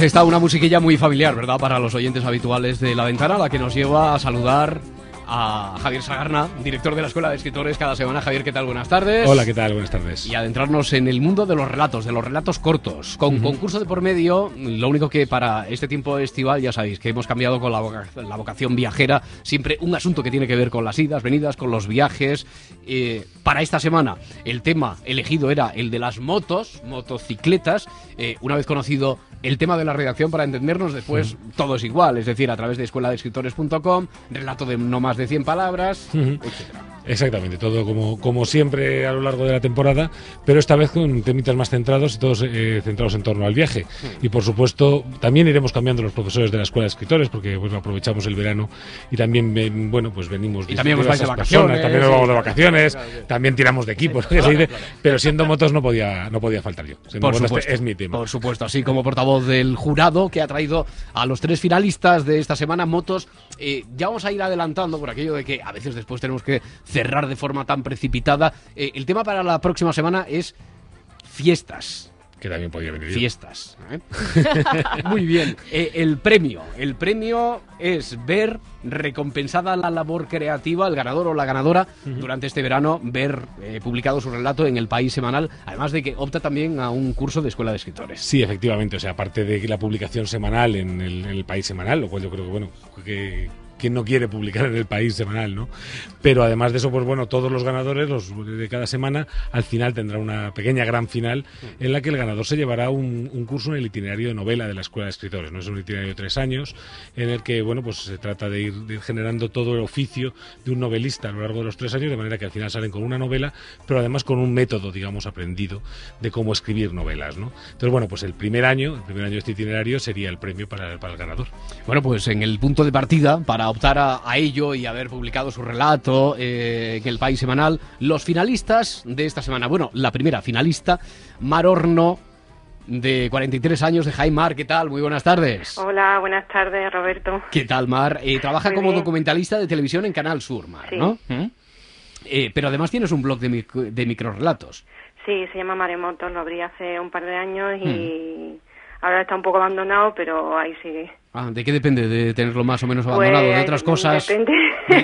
Es esta una musiquilla muy familiar, ¿verdad? Para los oyentes habituales de La Ventana, la que nos lleva a saludar a Javier Sagarna, director de la Escuela de Escritores cada semana. Javier, ¿qué tal? Buenas tardes. Hola, ¿qué tal? Buenas tardes. Y adentrarnos en el mundo de los relatos, de los relatos cortos. Con concurso de por medio, lo único que para este tiempo estival, ya sabéis, que hemos cambiado con la, la vocación viajera, siempre un asunto que tiene que ver con las idas, venidas, con los viajes. Eh, para esta semana, el tema elegido era el de las motos, motocicletas. Eh, una vez conocido el tema de la redacción para entendernos, después todo es igual, es decir, a través de escueladeescritores.com, relato de no más de 100 palabras, etcétera. Exactamente, todo como, como siempre a lo largo de la temporada, pero esta vez con temitas más centrados y todos eh, centrados en torno al viaje. Y por supuesto, también iremos cambiando los profesores de la Escuela de Escritores, porque bueno, aprovechamos el verano y también, bueno, pues venimos y también de vacaciones, también nos vamos de vacaciones, también tiramos de equipos, pero siendo motos no podía, no podía faltar yo. Por este supuesto, es mi tema. Por supuesto, así como portavoz del jurado que ha traído a los tres finalistas de esta semana motos, eh, ya vamos a ir adelantando por aquello de que a veces después tenemos que cerrar de forma tan precipitada. Eh, el tema para la próxima semana es fiestas. Que también podría venir. Fiestas. ¿eh? Muy bien. Eh, el premio. El premio es ver recompensada la labor creativa, el ganador o la ganadora, durante este verano, ver publicado su relato en el país semanal, además de que opta también a un curso de escuela de escritores. Sí, efectivamente. O sea, aparte de la publicación semanal en el, en el país semanal, lo cual yo creo que, bueno, que quien no quiere publicar en el país semanal, ¿no? Pero además de eso, pues bueno, todos los ganadores los de cada semana al final tendrá una pequeña gran final en la que el ganador se llevará un, curso en el itinerario de novela de la Escuela de Escritores, ¿no? Es un itinerario de tres años en el que, bueno, pues se trata de ir, generando todo el oficio de un novelista a lo largo de los tres años, de manera que al final salen con una novela, pero además con un método, digamos, aprendido de cómo escribir novelas, ¿no? Entonces, bueno, pues el primer año, el primer año de este itinerario sería el premio para el ganador. Bueno, pues en el punto de partida, para optar a, ello y haber publicado su relato eh, en el País Semanal. Los finalistas de esta semana, bueno, la primera finalista, Mar Horno, de 43 años, de Jaime ¿qué tal? Muy buenas tardes. Hola, buenas tardes, Roberto. ¿Qué tal, Mar? Eh, trabaja como documentalista de televisión en Canal Sur, Mar, ¿no? ¿Mm? Eh, pero además tienes un blog de, de microrelatos. Sí, se llama Maremotos, lo abrí hace un par de años y... Mm. Ahora está un poco abandonado, pero ahí sigue. Ah, ¿De qué depende de tenerlo más o menos abandonado? ¿De pues, otras cosas? Depende,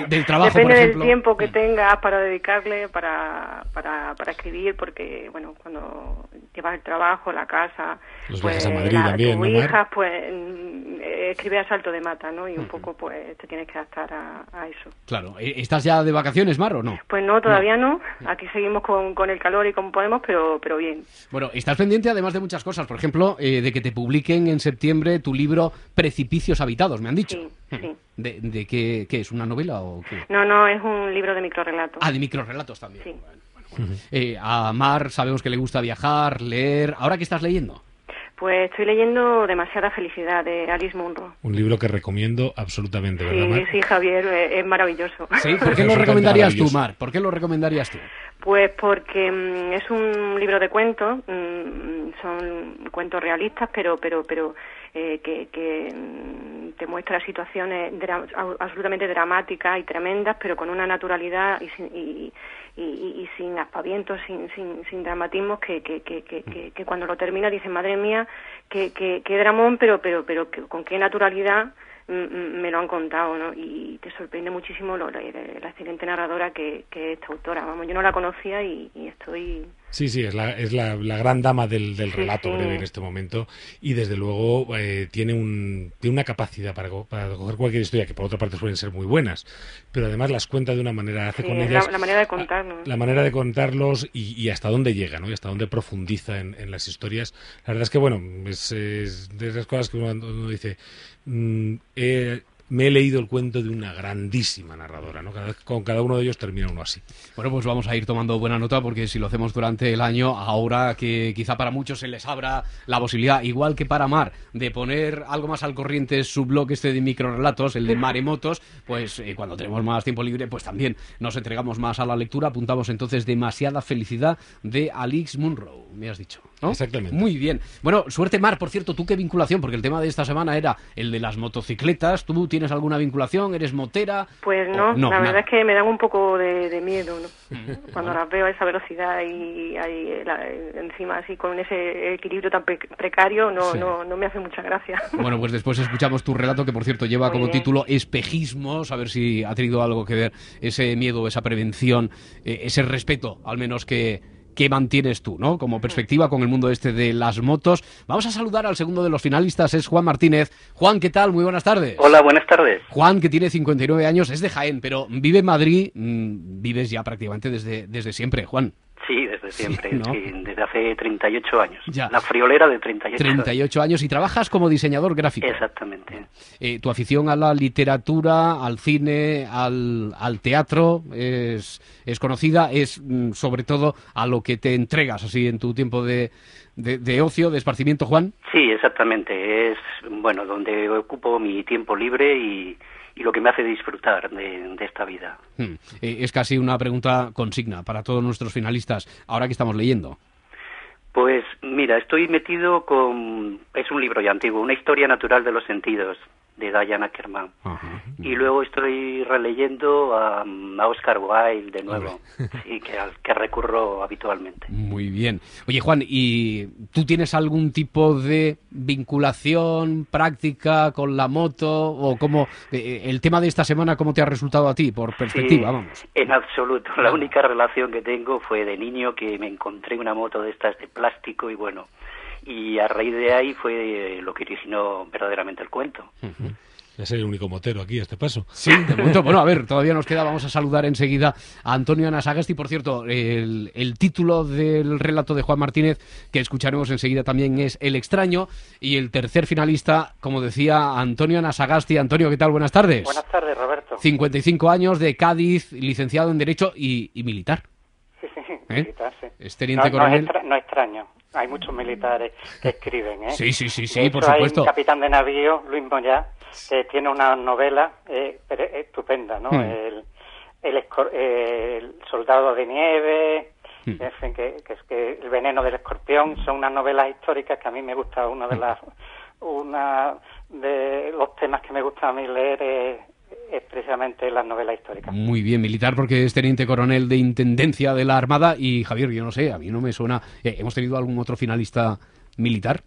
del trabajo, depende por del tiempo que tengas para dedicarle, para, para, para escribir, porque, bueno, cuando llevas el trabajo, la casa... Los pues, a Madrid también, tu hija, pues, eh, escribe a salto de mata, ¿no? Y un poco, pues, te tienes que adaptar a, eso. Claro. ¿E-, ¿Estás ya de vacaciones, Mar, o no? Pues no, todavía no. Aquí seguimos con, con el calor y como podemos, pero, pero bien. Bueno, estás pendiente además de muchas cosas. Por ejemplo, eh, de que te publiquen en septiembre tu libro Precipicios Habitados, me han dicho. Sí, sí. ¿De, de qué, qué, es? ¿Una novela o qué? No, no, es un libro de microrelatos. Ah, de microrelatos también. Sí. Eh, a Mar sabemos que le gusta viajar, leer. ¿Ahora qué estás leyendo? Pues estoy leyendo Demasiada Felicidad de Alice Munro. Un libro que recomiendo absolutamente, ¿verdad, Sí, sí, Javier, eh, es maravilloso. ¿Sí? ¿Por qué lo recomendarías tú, Mar? ¿Por qué lo recomendarías tú? Pues porque mm, es un libro de cuentos, mm, son cuentos realistas, pero pero pero eh, que, que mm, te muestra situaciones absolutamente dramáticas y tremendas, pero con una naturalidad y, y, y, sin aspavientos, sin, sin, sin dramatismos, que, que, que, cuando lo termina dices, madre mía, qué, qué, qué dramón, pero, pero, pero con qué naturalidad me lo han contado, ¿no? Y te sorprende muchísimo lo, la, excelente narradora que, que, es esta autora. Vamos, yo no la conocía y, estoy... Sí, sí, es la, es la, la gran dama del, del relato breve en este momento y desde luego eh, tiene, un, tiene una capacidad para, para coger cualquier historia que por otra parte suelen ser muy buenas, pero además las cuenta de una manera, hace con ellas... La, manera de contarlos. La, manera de contarlos y, y, hasta dónde llega, ¿no? Y hasta dónde profundiza en, en las historias. La verdad es que, bueno, es, es de esas cosas que uno dice Mm, me he leído el cuento de una grandísima narradora, ¿no? con cada uno de ellos termina uno así. Bueno, pues vamos a ir tomando buena nota porque si lo hacemos durante el año, ahora que quizá para muchos se les abra la posibilidad, igual que para Mar, de poner algo más al corriente su blog este de microrelatos, el de Maremotos, pues eh, cuando tenemos más tiempo libre, pues también nos entregamos más a la lectura. Apuntamos entonces demasiada felicidad de Alix Munro, me has dicho. Exactamente. Muy bien. Bueno, suerte Mar, por cierto, ¿tú qué vinculación? Porque el tema de esta semana era el de las motocicletas. ¿Tú tienes alguna vinculación? ¿Eres motera? Pues no, la verdad es que me dan un poco de, miedo, ¿no? Cuando las veo a esa velocidad y ahí encima así con ese equilibrio tan precario, no, no, no me hace mucha gracia. Bueno, pues después escuchamos tu relato que por cierto lleva como título Espejismos, a ver si ha tenido algo que ver ese miedo, esa prevención, eh, ese respeto al menos que ¿Qué mantienes tú, ¿no? Como perspectiva con el mundo este de las motos. Vamos a saludar al segundo de los finalistas, es Juan Martínez. Juan, ¿qué tal? Muy buenas tardes. Hola, buenas tardes. Juan, que tiene 59 años, es de Jaén, pero vive en Madrid, mm, vives ya prácticamente desde, desde siempre, Juan. Sí, desde siempre, desde hace 38 años. La friolera de 38 años. 38 años y trabajas como diseñador gráfico. Exactamente. Eh, tu afición a la literatura, al cine, al, al teatro es, es conocida, es mm, sobre todo a lo que te entregas así en tu tiempo de, de, ocio, de esparcimiento, Juan. Sí, exactamente. Es, bueno, donde ocupo mi tiempo libre y y lo que me hace disfrutar de, esta vida. Hmm. Eh, es casi una pregunta consigna para todos nuestros finalistas. Ahora que estamos leyendo. Pues mira, estoy metido con... Es un libro ya antiguo, Una historia natural de los sentidos, de Diane Ackerman. Y luego estoy releyendo a, Oscar Wilde de nuevo, sí, que, al que recurro habitualmente. Muy bien. Oye, Juan, ¿y tú tienes algún tipo de vinculación práctica con la moto o cómo eh, el tema de esta semana cómo te ha resultado a ti por perspectiva, vamos? En absoluto. La única relación que tengo fue de niño que me encontré una moto de estas de plástico y bueno, y a raíz de ahí fue lo que originó verdaderamente el cuento. Ya soy el único motero aquí a este paso. Sí, de momento. Bueno, a ver, todavía nos queda. Vamos a saludar enseguida a Antonio Anasagasti. Por cierto, el, título del relato de Juan Martínez, que escucharemos enseguida también, es El extraño. Y el tercer finalista, como decía, Antonio Anasagasti. Antonio, ¿qué tal? Buenas tardes. Buenas tardes, Roberto. 55 años de Cádiz, licenciado en Derecho y, militar. Sí, sí, ¿Eh? militar, sí. Es teniente coronel. no extraño hay muchos militares que escriben, ¿eh? Sí, sí, sí, sí, por supuesto. Hay un capitán de navío, Luis Moyá, que tiene una novela eh, estupenda, ¿no? Hmm. El, el, soldado de nieve, hmm. en fin, que, que, que, el veneno del escorpión son unas novelas históricas que a mí me gusta, una de hmm. las, una de los temas que me gusta a mí leer es es precisamente la novela histórica. Muy bien, militar porque es teniente coronel de Intendencia de la Armada y Javier, yo no sé, a mí no me suena... Eh, ¿Hemos tenido algún otro finalista militar?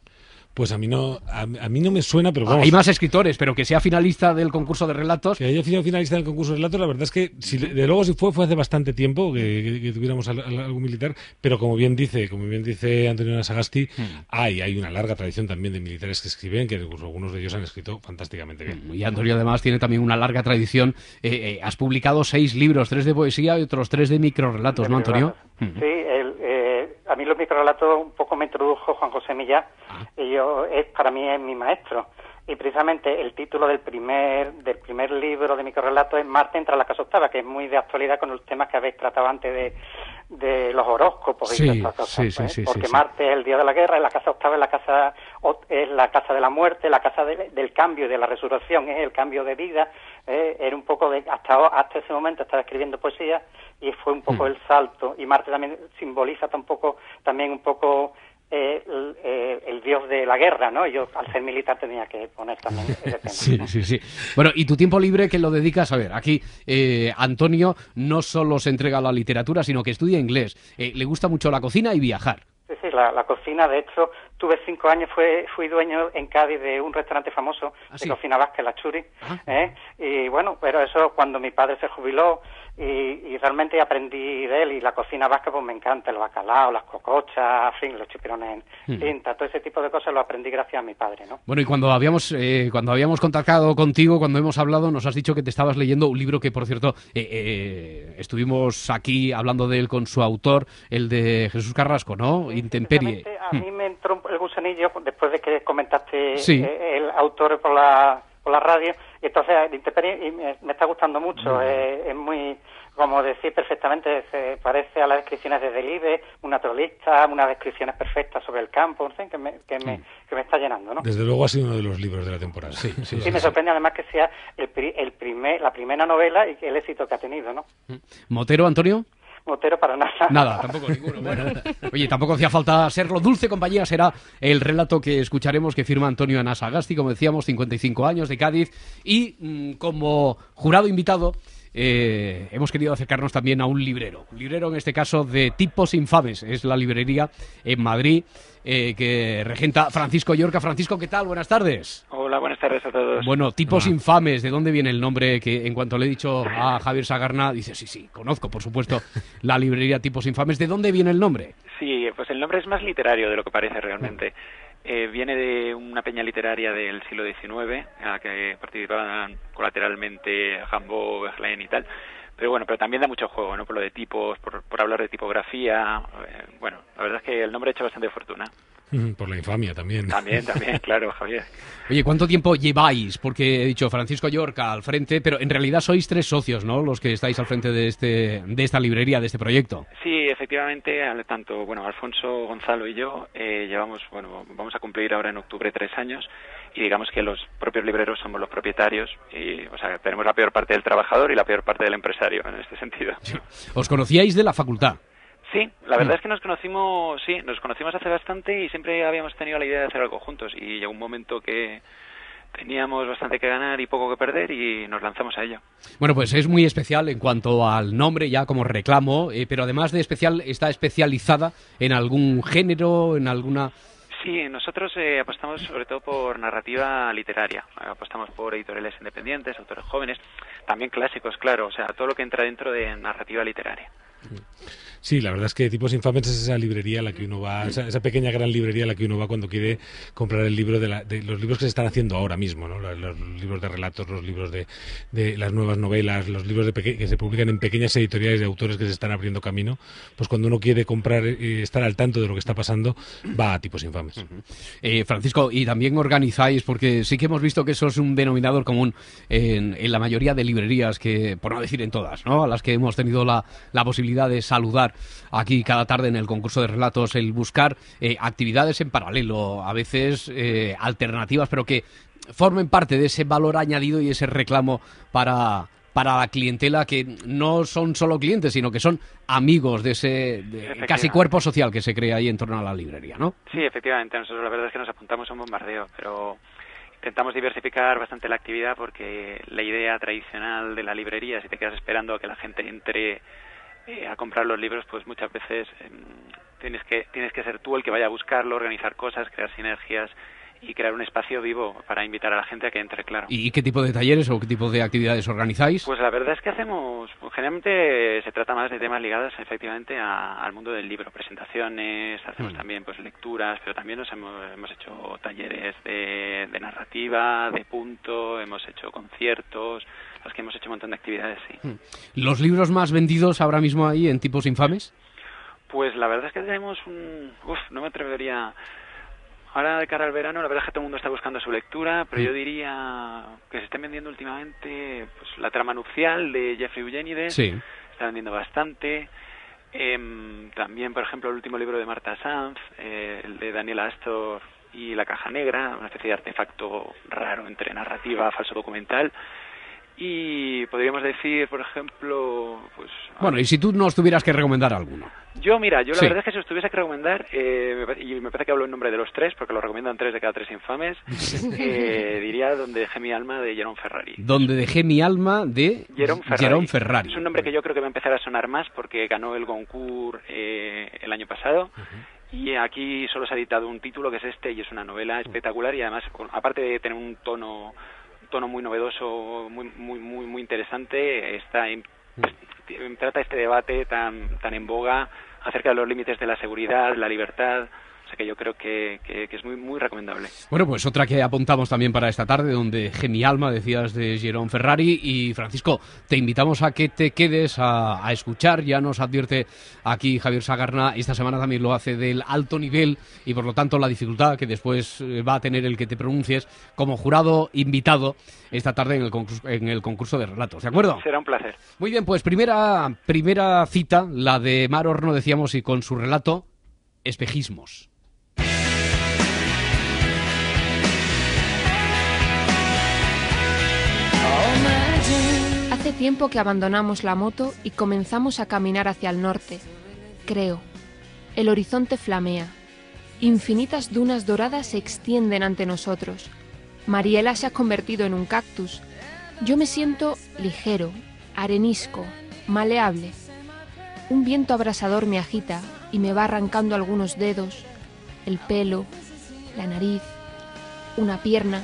Pues a mí no, a, mí no me suena, pero vamos. Hay más escritores, pero que sea finalista del concurso de relatos. Que haya sido finalista del concurso de relatos, la verdad es que, si, de luego si fue, fue hace bastante tiempo que, tuviéramos algún militar, pero como bien dice, como bien dice Antonio Nasagasti, hmm. hay, hay una larga tradición también de militares que escriben, que algunos de ellos han escrito fantásticamente bien. Y Antonio además tiene también una larga tradición. Eh, eh, has publicado seis libros, tres de poesía y otros tres de microrelatos, ¿no, Antonio? Sí, a mí los microrelatos un poco me introdujo Juan José Millá, ah. y yo, es, para mí es mi maestro. Y precisamente el título del primer, del primer libro de microrelatos es Marte entra a la casa octava, que es muy de actualidad con los temas que habéis tratado antes de, de los horóscopos y estas cosas. Sí, sí, Porque Marte es el día de la guerra, y la casa octava es la casa, es la casa de la muerte, la casa del cambio y de la resurrección, es el cambio de vida. Eh, era un poco de, hasta, hasta ese momento estaba escribiendo poesía y fue un poco hmm. el salto. Y Marte también simboliza tampoco, también un poco eh, eh, el, dios de la guerra, ¿no? Yo al ser militar tenía que poner también Sí, sí, sí. Bueno, y tu tiempo libre que lo dedicas, a ver, aquí eh, Antonio no solo se entrega a la literatura, sino que estudia inglés. le gusta mucho la cocina y viajar. Sí, sí, la, cocina, de hecho, tuve cinco años, fue, fui dueño en Cádiz de un restaurante famoso ¿Ah, de cocina vasca, la Churi, ah. y bueno, pero eso cuando mi padre se jubiló, y, realmente aprendí de él y la cocina vasca pues me encanta, el bacalao, las cocochas, en fin, los chipirones en hmm. todo ese tipo de cosas lo aprendí gracias a mi padre, ¿no? Bueno, y cuando habíamos, eh, cuando habíamos contactado contigo, cuando hemos hablado, nos has dicho que te estabas leyendo un libro que, por cierto, eh, eh, estuvimos aquí hablando de él con su autor, el de Jesús Carrasco, ¿no? Intemperie. A mí hmm. me entró el gusanillo después de que comentaste el autor por la por la radio. Y entonces, y me, me, está gustando mucho. es muy, como decir perfectamente, se parece a las descripciones de Delibe, un naturalista, unas descripciones perfectas sobre el campo, en fin, que me, que me, que me está llenando, ¿no? Desde luego ha sido uno de los libros de la temporada. Sí, sí, sí, me sorprende además que sea el, el primer, la primera novela y el éxito que ha tenido, ¿no? ¿Motero, Antonio? Motero para nada. Nada, tampoco ninguno. Bueno, oye, tampoco hacía falta serlo. Dulce compañía será el relato que escucharemos que firma Antonio Anasagasti, como decíamos, 55 años de Cádiz, y mm, como jurado invitado eh, hemos querido acercarnos también a un librero. Un librero, en este caso, de tipos infames. Es la librería en Madrid eh, que regenta Francisco Yorca. Francisco, ¿qué tal? Buenas tardes. Hola, buenas tardes a todos. Bueno, tipos infames. ¿De dónde viene el nombre? Que en cuanto le he dicho a Javier Sagarna, dice, sí, sí, conozco, por supuesto, la librería Tipos Infames. ¿De dónde viene el nombre? Sí, pues el nombre es más literario de lo que parece realmente. Eh, viene de una peña literaria del siglo XIX, a la que participaban colateralmente Jambo, Verlaine y tal. Pero bueno, pero también da mucho juego, ¿no? Por lo de tipos, por, por hablar de tipografía. Eh, bueno, la verdad es que el nombre ha hecho bastante fortuna. Por la infamia también. También, también, claro, Javier. Oye, ¿cuánto tiempo lleváis? Porque he dicho Francisco Yorca al frente, pero en realidad sois tres socios, ¿no? Los que estáis al frente de este de esta librería, de este proyecto. Sí, efectivamente, tanto bueno Alfonso, Gonzalo y yo eh, llevamos, bueno, vamos a cumplir ahora en octubre tres años y digamos que los propios libreros somos los propietarios y, o sea, tenemos la peor parte del trabajador y la peor parte del empresario en este sentido. ¿Os conocíais de la facultad? Sí, la verdad es que nos conocimos, sí, nos conocimos hace bastante y siempre habíamos tenido la idea de hacer algo juntos y llegó un momento que teníamos bastante que ganar y poco que perder y nos lanzamos a ello. Bueno, pues es muy especial en cuanto al nombre ya como reclamo, eh, pero además de especial está especializada en algún género, en alguna Sí, nosotros eh, apostamos sobre todo por narrativa literaria. Apostamos por editoriales independientes, autores jóvenes, también clásicos, claro, o sea, todo lo que entra dentro de narrativa literaria. Sí, la verdad es que Tipos Infames es esa librería a la que uno va, esa, pequeña gran librería a la que uno va cuando quiere comprar el libro de, los libros que se están haciendo ahora mismo, ¿no? los, libros de relatos, los libros de, las nuevas novelas, los libros de que se publican en pequeñas editoriales de autores que se están abriendo camino, pues cuando uno quiere comprar y estar al tanto de lo que está pasando, va a Tipos Infames. Eh, Francisco, y también organizáis, porque sí que hemos visto que eso es un denominador común en, la mayoría de librerías, que por no decir en todas, ¿no? a las que hemos tenido la, la posibilidad de saludar aquí cada tarde en el concurso de relatos, el buscar eh, actividades en paralelo, a veces eh, alternativas, pero que formen parte de ese valor añadido y ese reclamo para, para la clientela que no son solo clientes, sino que son amigos de ese casi cuerpo social que se crea ahí en torno a la librería, ¿no? Sí, efectivamente. Nosotros la verdad es que nos apuntamos a un bombardeo, pero intentamos diversificar bastante la actividad porque la idea tradicional de la librería, si te quedas esperando a que la gente entre eh, a comprar los libros, pues muchas veces em, tienes que tienes que ser tú el que vaya a buscarlo, organizar cosas, crear sinergias y crear un espacio vivo para invitar a la gente a que entre, claro. ¿Y qué tipo de talleres o qué tipo de actividades organizáis? Pues la verdad es que hacemos, generalmente se trata más de temas ligados efectivamente al mundo del libro, presentaciones, hacemos mm. también pues lecturas, pero también nos hemos, hemos hecho talleres de, de narrativa, de punto, hemos hecho conciertos, los que hemos hecho un montón de actividades, sí. Hmm. ¿Los libros más vendidos ahora mismo ahí en tipos infames? Pues la verdad es que tenemos un... Uf, no me atrevería... Ahora de cara al verano, la verdad es que todo el mundo está buscando su lectura, pero hmm. yo diría que se están vendiendo últimamente pues, la trama nupcial de Jeffrey Eugenides, sí. está vendiendo bastante. Em, también, por ejemplo, el último libro de Marta Sanz, eh, el de Daniela Astor y La Caja Negra, una especie de artefacto raro entre narrativa, falso documental. Y podríamos decir, por ejemplo, pues... Bueno, y si tú nos tuvieras que recomendar alguno. Yo, mira, yo la verdad es que si os tuviese que recomendar, eh, y me parece que hablo en nombre de los tres, porque lo recomiendan tres de cada tres infames, eh, diría Donde dejé mi alma de Jerome Ferrari. Donde dejé mi alma de Jerome Ferrari. Es un nombre que yo creo que va a empezar a sonar más porque ganó el Goncourt eh, el año pasado. Y aquí solo se ha editado un título que es este y es una novela espectacular y además, aparte de tener un tono tono muy novedoso, muy muy muy muy interesante, está en, trata este debate tan tan en boga acerca de los límites de la seguridad, la libertad, que yo creo que, es muy, muy recomendable. Bueno, pues otra que apuntamos también para esta tarde, donde Gemi Alma, decías de Jerón Ferrari. Y Francisco, te invitamos a que te quedes a, escuchar. Ya nos advierte aquí Javier Sagarna, esta semana también lo hace del alto nivel y por lo tanto la dificultad que después eh, va a tener el que te pronuncies como jurado invitado esta tarde en el concurso, en el concurso de relatos. ¿De acuerdo? Será un placer. Muy bien, pues primera, primera cita, la de Mar Horno, decíamos, y con su relato, espejismos. Tiempo que abandonamos la moto y comenzamos a caminar hacia el norte. Creo. El horizonte flamea. Infinitas dunas doradas se extienden ante nosotros. Mariela se ha convertido en un cactus. Yo me siento ligero, arenisco, maleable. Un viento abrasador me agita y me va arrancando algunos dedos, el pelo, la nariz, una pierna,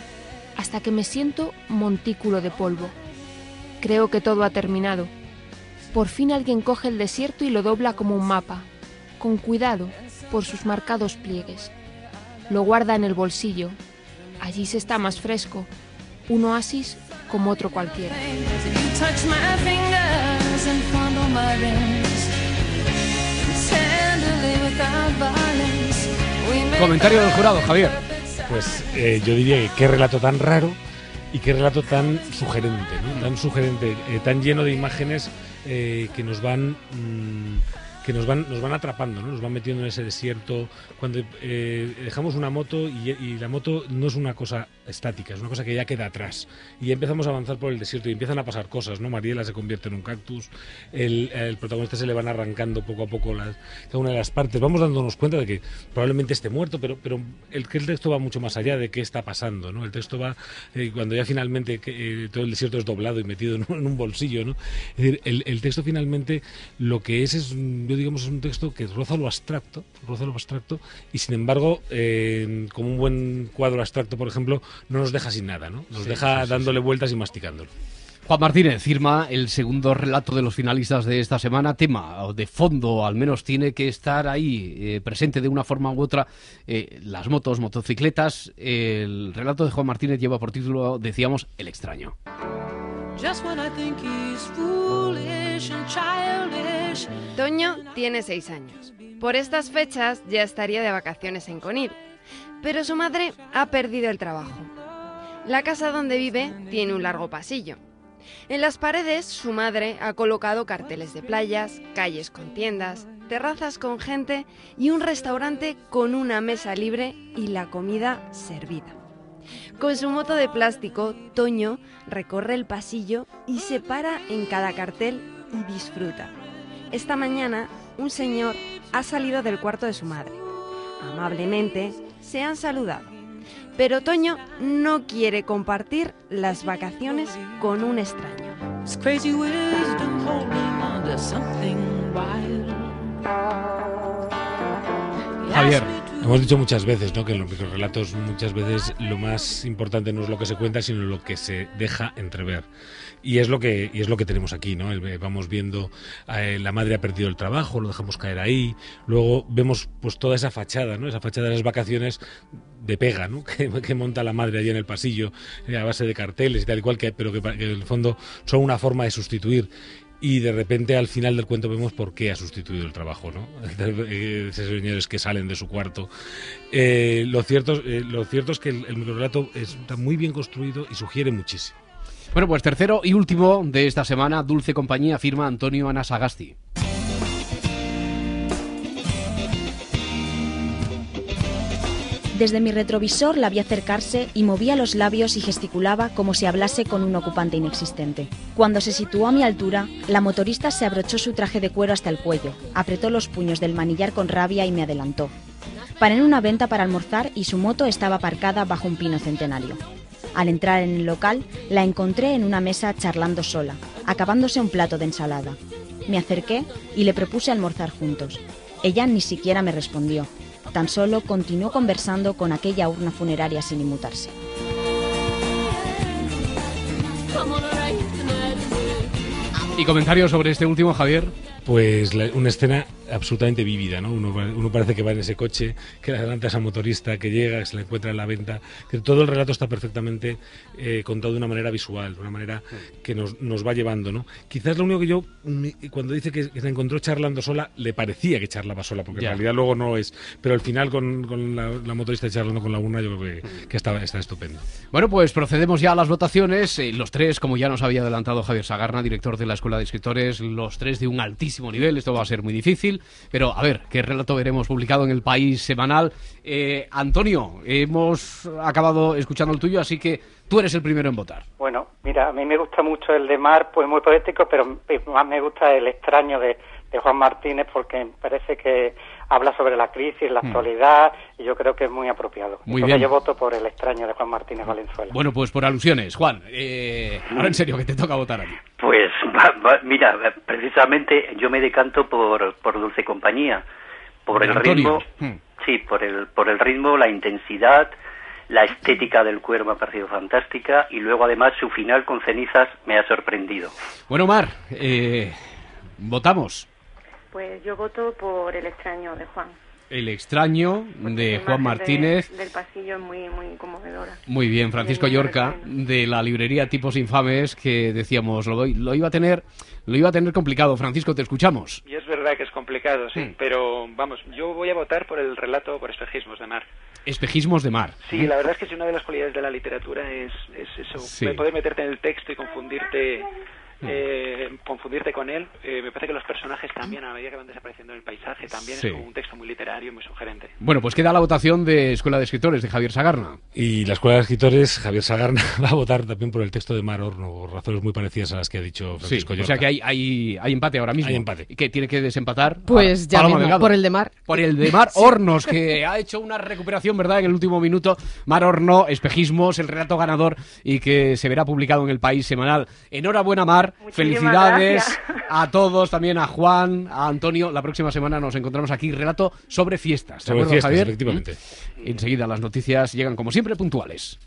hasta que me siento montículo de polvo. Creo que todo ha terminado. Por fin alguien coge el desierto y lo dobla como un mapa, con cuidado por sus marcados pliegues. Lo guarda en el bolsillo. Allí se está más fresco, un oasis como otro cualquiera. Comentario del jurado, Javier. Pues eh, yo diría que qué relato tan raro y qué relato tan sugerente, ¿no? tan sugerente, eh, tan lleno de imágenes eh, que nos van mm, que nos van, nos van atrapando, ¿no? nos van metiendo en ese desierto. Cuando eh, dejamos una moto y, la moto no es una cosa estática, es una cosa que ya queda atrás. Y empezamos a avanzar por el desierto y empiezan a pasar cosas, ¿no? Mariela se convierte en un cactus, el, el protagonista se le van arrancando poco a poco cada una de las partes. Vamos dándonos cuenta de que probablemente esté muerto, pero, pero el, el texto va mucho más allá de qué está pasando, ¿no? El texto va, eh, cuando ya finalmente eh, todo el desierto es doblado y metido en, un bolsillo, ¿no? Es decir, el, el texto finalmente lo que es es digamos, es un texto que roza lo abstracto, roza lo abstracto, y sin embargo, eh, como un buen cuadro abstracto, por ejemplo, no nos deja sin nada, ¿no? Nos deja dándole vueltas y masticándolo. Juan Martínez firma el segundo relato de los finalistas de esta semana. Tema de fondo, al menos tiene que estar ahí eh, presente de una forma u otra eh, las motos, motocicletas. El relato de Juan Martínez lleva por título, decíamos, El extraño. Toño tiene seis años. Por estas fechas ya estaría de vacaciones en Conil, pero su madre ha perdido el trabajo. La casa donde vive tiene un largo pasillo. En las paredes su madre ha colocado carteles de playas, calles con tiendas, terrazas con gente y un restaurante con una mesa libre y la comida servida. Con su moto de plástico, Toño recorre el pasillo y se para en cada cartel y disfruta. Esta mañana, un señor ha salido del cuarto de su madre. Amablemente se han saludado. Pero Toño no quiere compartir las vacaciones con un extraño. Javier. Hemos dicho muchas veces ¿no? que en los microrelatos muchas veces lo más importante no es lo que se cuenta, sino lo que se deja entrever. Y es lo que, y es lo que tenemos aquí, ¿no? Vamos viendo, eh, la madre ha perdido el trabajo, lo dejamos caer ahí, luego vemos pues toda esa fachada, ¿no? Esa fachada de las vacaciones de pega, ¿no? Que, monta la madre allí en el pasillo eh, a base de carteles y tal y cual, que, pero que, que en el fondo son una forma de sustituir y de repente al final del cuento vemos por qué ha sustituido el trabajo, ¿no? Esos señores que salen de su cuarto. Eh, lo, cierto, eh, lo cierto es que el, el microrelato está muy bien construido y sugiere muchísimo. Bueno, pues tercero y último de esta semana, Dulce Compañía, firma Antonio Anasagasti. Desde mi retrovisor la vi acercarse y movía los labios y gesticulaba como si hablase con un ocupante inexistente. Cuando se situó a mi altura, la motorista se abrochó su traje de cuero hasta el cuello, apretó los puños del manillar con rabia y me adelantó. Paré en una venta para almorzar y su moto estaba aparcada bajo un pino centenario. Al entrar en el local, la encontré en una mesa charlando sola, acabándose un plato de ensalada. Me acerqué y le propuse almorzar juntos. Ella ni siquiera me respondió, Tan solo continuó conversando con aquella urna funeraria sin inmutarse. ¿Y comentarios sobre este último, Javier? Pues una escena absolutamente vívida, ¿no? Uno, parece que va en ese coche, que le adelanta a esa motorista, que llega, que se la encuentra en la venta, que todo el relato está perfectamente eh, contado de una manera visual, de una manera que nos, va llevando, ¿no? Quizás lo único que yo, cuando dice que, se encontró charlando sola, le parecía que charlaba sola, porque en realidad luego no es, pero al final con, la, motorista charlando con la urna yo creo que, está, estupendo. Bueno, pues procedemos ya a las votaciones, eh, los tres, como ya nos había adelantado Javier Sagarna, director de la Escuela de Escritores, los tres de un altísimo nivel, esto va a ser muy difícil. pero a ver, ¿qué relato veremos publicado en el país semanal? Eh, Antonio, hemos acabado escuchando el tuyo, así que tú eres el primero en votar. Bueno, mira, a mí me gusta mucho el de Mar, pues muy poético, pero más me gusta el extraño de, de Juan Martínez porque parece que habla sobre la crisis, la mm. actualidad, y yo creo que es muy apropiado. Muy bien. yo voto por el extraño de Juan Martínez Valenzuela. Bueno, pues por alusiones. Juan, eh, ahora en serio, que te toca votar a ti. Pues mira, precisamente yo me decanto por, por Dulce Compañía, por el ritmo, mm. sí, por el, por el ritmo, la intensidad, la estética del cuervo me ha parecido fantástica y luego además su final con cenizas me ha sorprendido. Bueno, Mar, eh, votamos. Pues yo voto por El extraño de Juan. El extraño de Juan Martínez. del pasillo es muy, muy conmovedora. Muy bien, Francisco Yorca, de la librería Tipos Infames, que decíamos, lo, lo, iba a tener lo iba a tener complicado. Francisco, te escuchamos. Y es verdad que es complicado, sí, hmm. pero vamos, yo voy a votar por el relato por espejismos de mar. Espejismos de mar. Sí, la verdad es que si una de las cualidades de la literatura es, es eso, poder meterte en el texto y confundirte eh, confundirte con él. Eh, me parece que los personajes también, a medida que van desapareciendo en el paisaje, también es un texto muy literario y muy sugerente. Bueno, pues queda la votación de Escuela de Escritores de Javier Sagarna. Y la Escuela de Escritores, Javier Sagarna, va a votar también por el texto de Mar Horno, razones muy parecidas a las que ha dicho Francisco sí, O sea que hay, hay, hay, empate ahora mismo. Hay empate. ¿Que tiene que desempatar? Pues ya mismo, por el de Mar. Por el de Mar Hornos, que ha hecho una recuperación, ¿verdad?, en el último minuto. Mar Horno, Espejismos, el relato ganador y que se verá publicado en el País Semanal. Enhorabuena, Mar. Felicidades a todos, también a Juan, a Antonio. La próxima semana nos encontramos aquí, relato sobre fiestas. sobre fiestas, efectivamente. Enseguida las noticias llegan como siempre puntuales.